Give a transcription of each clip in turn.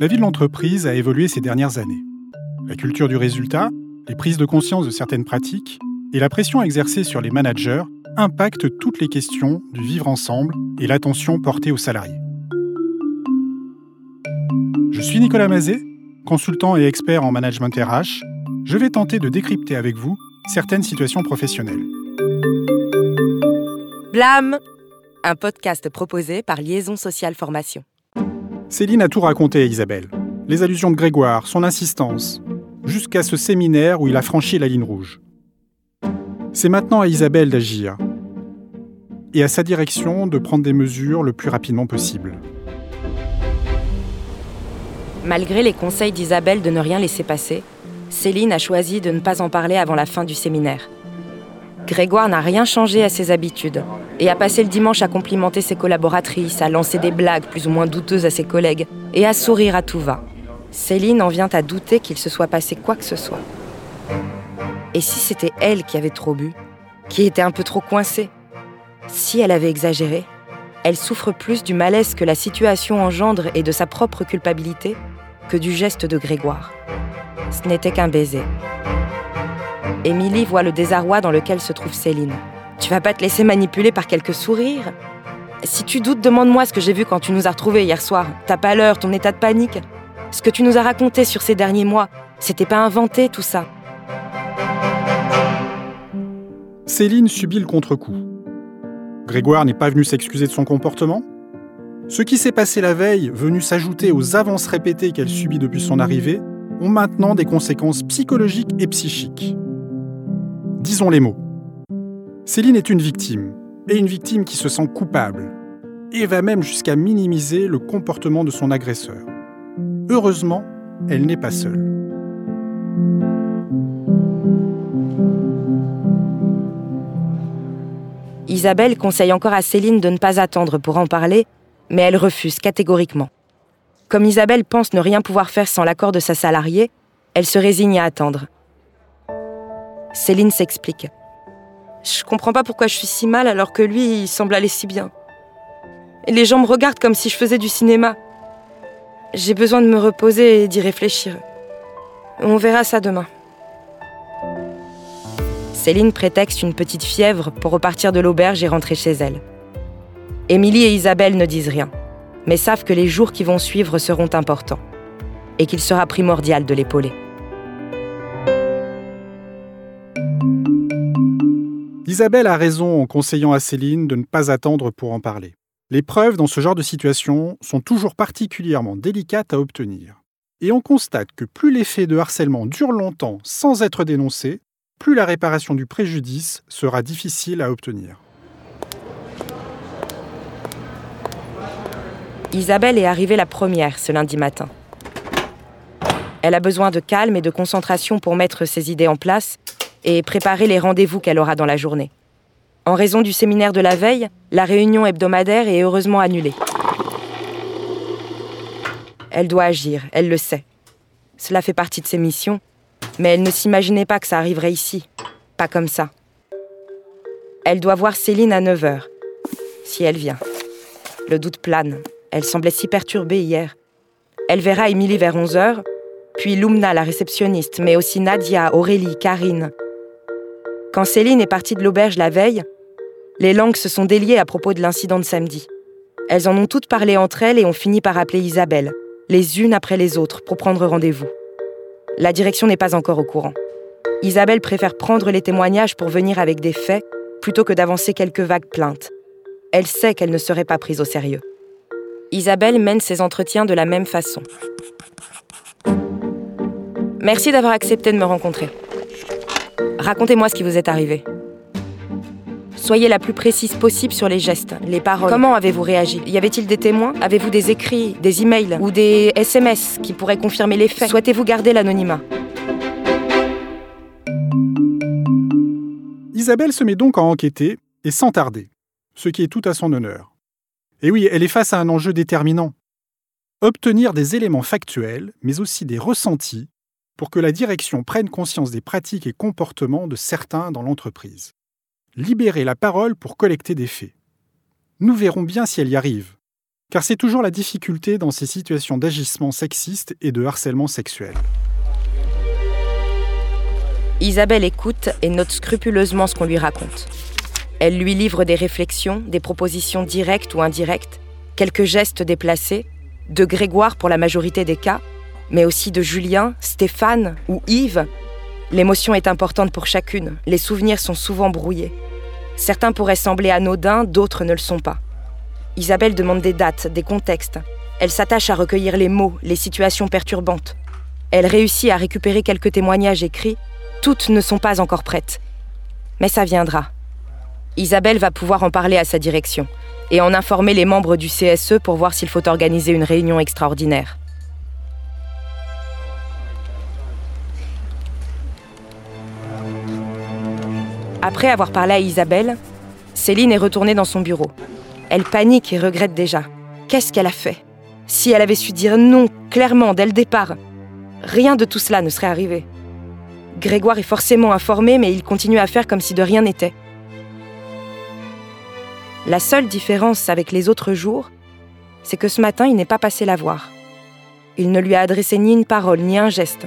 La vie de l'entreprise a évolué ces dernières années. La culture du résultat, les prises de conscience de certaines pratiques et la pression exercée sur les managers impactent toutes les questions du vivre ensemble et l'attention portée aux salariés. Je suis Nicolas Mazet, consultant et expert en management RH. Je vais tenter de décrypter avec vous certaines situations professionnelles. Blâme Un podcast proposé par Liaison Sociale Formation. Céline a tout raconté à Isabelle. Les allusions de Grégoire, son insistance, jusqu'à ce séminaire où il a franchi la ligne rouge. C'est maintenant à Isabelle d'agir et à sa direction de prendre des mesures le plus rapidement possible. Malgré les conseils d'Isabelle de ne rien laisser passer, Céline a choisi de ne pas en parler avant la fin du séminaire. Grégoire n'a rien changé à ses habitudes et a passé le dimanche à complimenter ses collaboratrices, à lancer des blagues plus ou moins douteuses à ses collègues et à sourire à tout va. Céline en vient à douter qu'il se soit passé quoi que ce soit. Et si c'était elle qui avait trop bu, qui était un peu trop coincée? Si elle avait exagéré Elle souffre plus du malaise que la situation engendre et de sa propre culpabilité que du geste de Grégoire. Ce n'était qu'un baiser. Émilie voit le désarroi dans lequel se trouve Céline. Tu vas pas te laisser manipuler par quelques sourires? Si tu doutes, demande-moi ce que j'ai vu quand tu nous as retrouvés hier soir. Ta pâleur, ton état de panique. Ce que tu nous as raconté sur ces derniers mois, c'était pas inventé tout ça. Céline subit le contre-coup. Grégoire n'est pas venu s'excuser de son comportement? Ce qui s'est passé la veille, venu s'ajouter aux avances répétées qu'elle subit depuis son arrivée, ont maintenant des conséquences psychologiques et psychiques. Disons les mots. Céline est une victime, et une victime qui se sent coupable, et va même jusqu'à minimiser le comportement de son agresseur. Heureusement, elle n'est pas seule. Isabelle conseille encore à Céline de ne pas attendre pour en parler, mais elle refuse catégoriquement. Comme Isabelle pense ne rien pouvoir faire sans l'accord de sa salariée, elle se résigne à attendre. Céline s'explique. Je comprends pas pourquoi je suis si mal alors que lui, il semble aller si bien. Les gens me regardent comme si je faisais du cinéma. J'ai besoin de me reposer et d'y réfléchir. On verra ça demain. Céline prétexte une petite fièvre pour repartir de l'auberge et rentrer chez elle. Émilie et Isabelle ne disent rien, mais savent que les jours qui vont suivre seront importants et qu'il sera primordial de l'épauler. Isabelle a raison en conseillant à Céline de ne pas attendre pour en parler. Les preuves dans ce genre de situation sont toujours particulièrement délicates à obtenir. Et on constate que plus l'effet de harcèlement dure longtemps sans être dénoncé, plus la réparation du préjudice sera difficile à obtenir. Isabelle est arrivée la première ce lundi matin. Elle a besoin de calme et de concentration pour mettre ses idées en place et préparer les rendez-vous qu'elle aura dans la journée. En raison du séminaire de la veille, la réunion hebdomadaire est heureusement annulée. Elle doit agir, elle le sait. Cela fait partie de ses missions, mais elle ne s'imaginait pas que ça arriverait ici, pas comme ça. Elle doit voir Céline à 9h, si elle vient. Le doute plane, elle semblait si perturbée hier. Elle verra Émilie vers 11h, puis Lumna, la réceptionniste, mais aussi Nadia, Aurélie, Karine, quand Céline est partie de l'auberge la veille, les langues se sont déliées à propos de l'incident de samedi. Elles en ont toutes parlé entre elles et ont fini par appeler Isabelle, les unes après les autres, pour prendre rendez-vous. La direction n'est pas encore au courant. Isabelle préfère prendre les témoignages pour venir avec des faits plutôt que d'avancer quelques vagues plaintes. Elle sait qu'elle ne serait pas prise au sérieux. Isabelle mène ses entretiens de la même façon. Merci d'avoir accepté de me rencontrer. Racontez-moi ce qui vous est arrivé. Soyez la plus précise possible sur les gestes, les paroles. Comment avez-vous réagi? Y avait-il des témoins? Avez-vous des écrits, des emails ou des SMS qui pourraient confirmer les faits? Souhaitez-vous garder l'anonymat? Isabelle se met donc à enquêter, et sans tarder, ce qui est tout à son honneur. Et oui, elle est face à un enjeu déterminant. Obtenir des éléments factuels, mais aussi des ressentis, pour que la direction prenne conscience des pratiques et comportements de certains dans l'entreprise. Libérer la parole pour collecter des faits. Nous verrons bien si elle y arrive. car c'est toujours la difficulté dans ces situations d'agissement sexiste et de harcèlement sexuel. Isabelle écoute et note scrupuleusement ce qu'on lui raconte. Elle lui livre des réflexions, des propositions directes ou indirectes, quelques gestes déplacés, de Grégoire pour la majorité des cas, mais aussi de Julien, Stéphane ou Yves. L'émotion est importante pour chacune, les souvenirs sont souvent brouillés. Certains pourraient sembler anodins, d'autres ne le sont pas. Isabelle demande des dates, des contextes. Elle s'attache à recueillir les mots, les situations perturbantes. Elle réussit à récupérer quelques témoignages écrits. Toutes ne sont pas encore prêtes. Mais ça viendra. Isabelle va pouvoir en parler à sa direction et en informer les membres du CSE pour voir s'il faut organiser une réunion extraordinaire. Après avoir parlé à Isabelle, Céline est retournée dans son bureau. Elle panique et regrette déjà. Qu'est-ce qu'elle a fait? Si elle avait su dire non clairement dès le départ, rien de tout cela ne serait arrivé. Grégoire est forcément informé, mais il continue à faire comme si de rien n'était. La seule différence avec les autres jours, c'est que ce matin, il n'est pas passé la voir. Il ne lui a adressé ni une parole, ni un geste,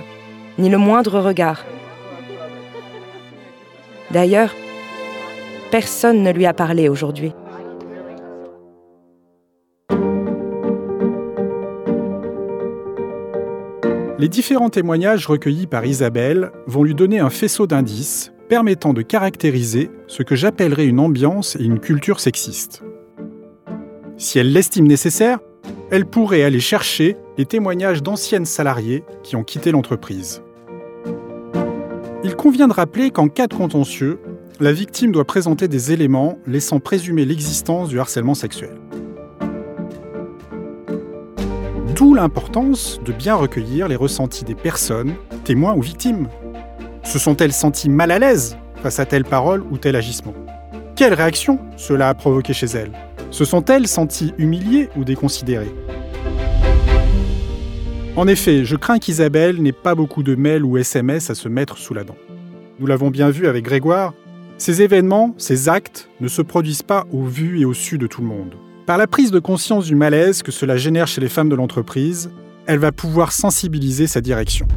ni le moindre regard. D'ailleurs, personne ne lui a parlé aujourd'hui. Les différents témoignages recueillis par Isabelle vont lui donner un faisceau d'indices permettant de caractériser ce que j'appellerais une ambiance et une culture sexiste. Si elle l'estime nécessaire, elle pourrait aller chercher les témoignages d'anciennes salariées qui ont quitté l'entreprise. Il convient de rappeler qu'en cas de contentieux, la victime doit présenter des éléments laissant présumer l'existence du harcèlement sexuel. D'où l'importance de bien recueillir les ressentis des personnes, témoins ou victimes. Se sont-elles senties mal à l'aise face à telle parole ou tel agissement? Quelle réaction cela a provoqué chez elles? Se sont-elles senties humiliées ou déconsidérées? En effet, je crains qu'Isabelle n'ait pas beaucoup de mails ou SMS à se mettre sous la dent. Nous l'avons bien vu avec Grégoire, ces événements, ces actes ne se produisent pas au vu et au su de tout le monde. Par la prise de conscience du malaise que cela génère chez les femmes de l'entreprise, elle va pouvoir sensibiliser sa direction.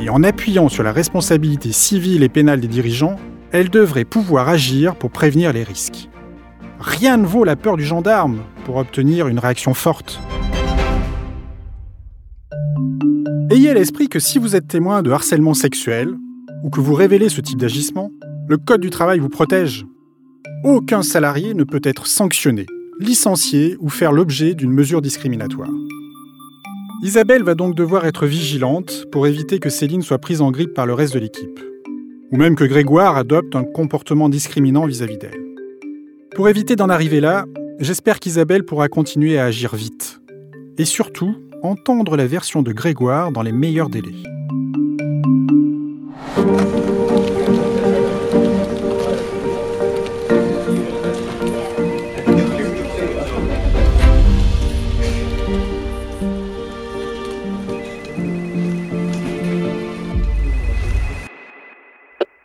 Et en appuyant sur la responsabilité civile et pénale des dirigeants, elle devrait pouvoir agir pour prévenir les risques. Rien ne vaut la peur du gendarme pour obtenir une réaction forte. Ayez à l'esprit que si vous êtes témoin de harcèlement sexuel, ou que vous révélez ce type d'agissement, le Code du travail vous protège. Aucun salarié ne peut être sanctionné, licencié ou faire l'objet d'une mesure discriminatoire. Isabelle va donc devoir être vigilante pour éviter que Céline soit prise en grippe par le reste de l'équipe, ou même que Grégoire adopte un comportement discriminant vis-à-vis d'elle. Pour éviter d'en arriver là, j'espère qu'Isabelle pourra continuer à agir vite, et surtout entendre la version de Grégoire dans les meilleurs délais.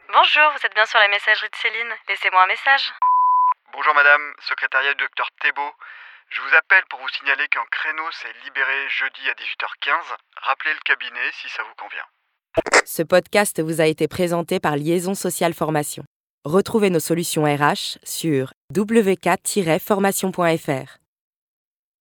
Bonjour, vous êtes bien sur la messagerie de Céline. Laissez-moi un message. Bonjour madame, secrétariat du docteur Thébault. Je vous appelle pour vous signaler qu'un créneau s'est libéré jeudi à 18h15. Rappelez le cabinet si ça vous convient. Ce podcast vous a été présenté par Liaison Sociale Formation. Retrouvez nos solutions RH sur wk-formation.fr.